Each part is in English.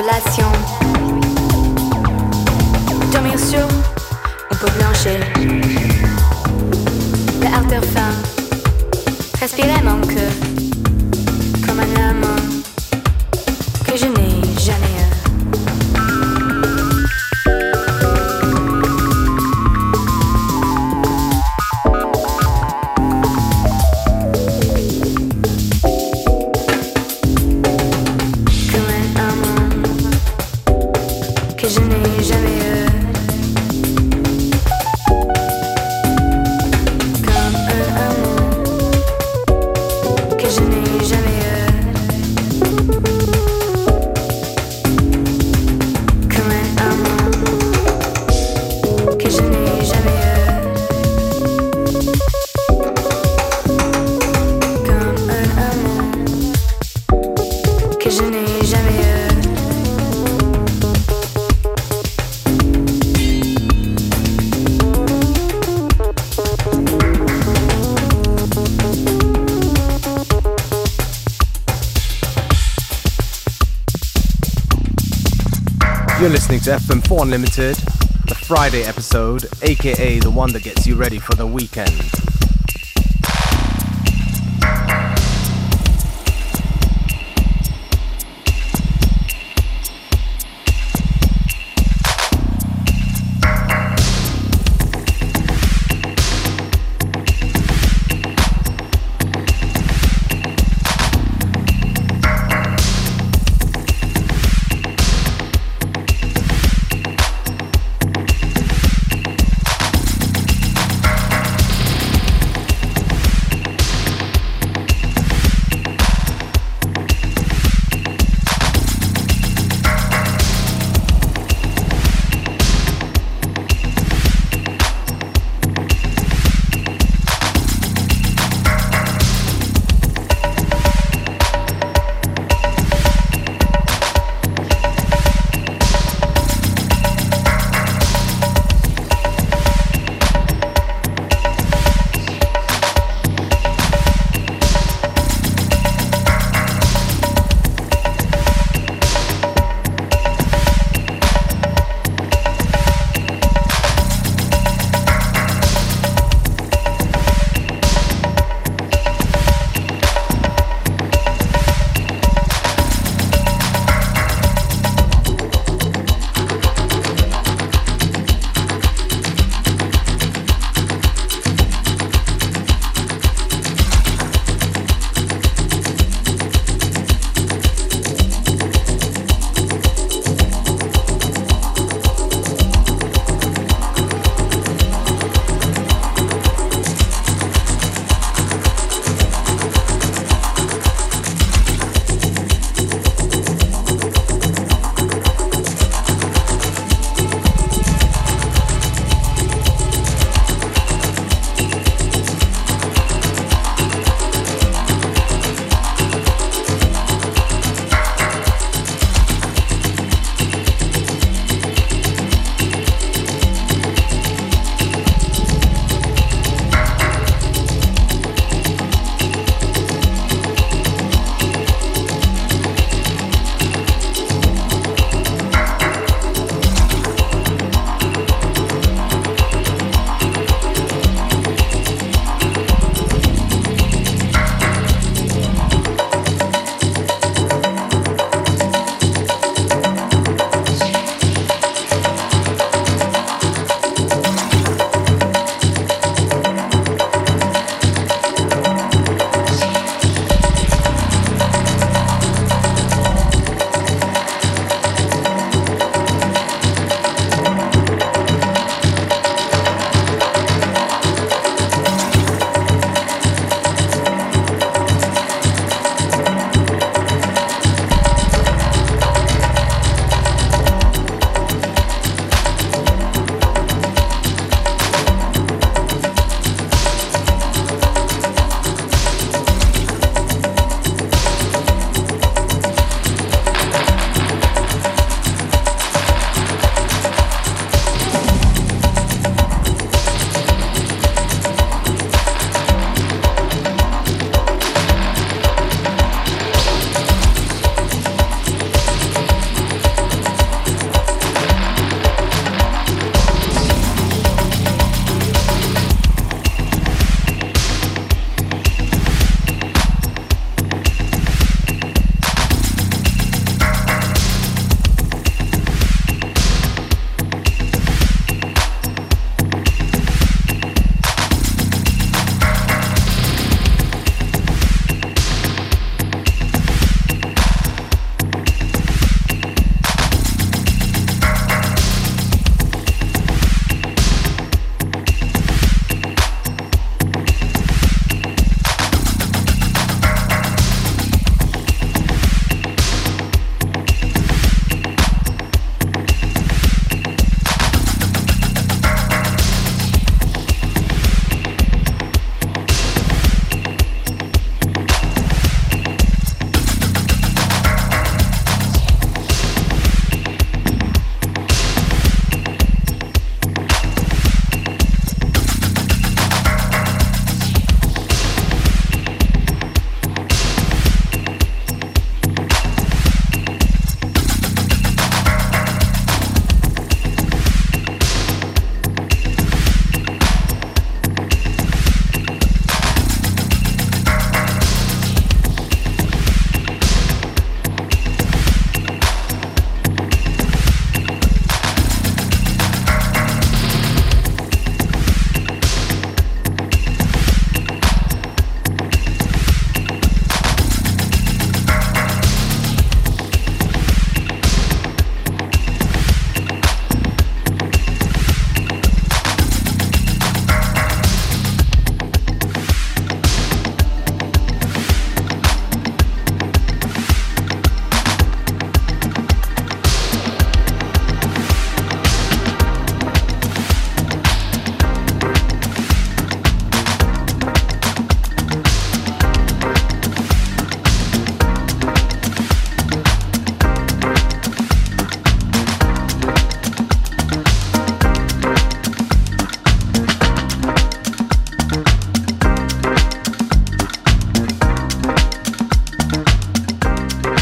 You're listening to FM4 Unlimited, the Friday episode, aka the one that gets you ready for the weekend.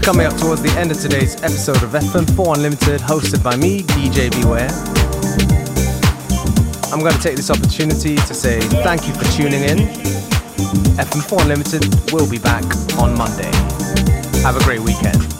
Coming up towards the end of today's episode of FM4 Unlimited, hosted by me, DJ Beware. I'm going to take this opportunity to say thank you for tuning in. FM4 Unlimited will be back on Monday. Have a great weekend.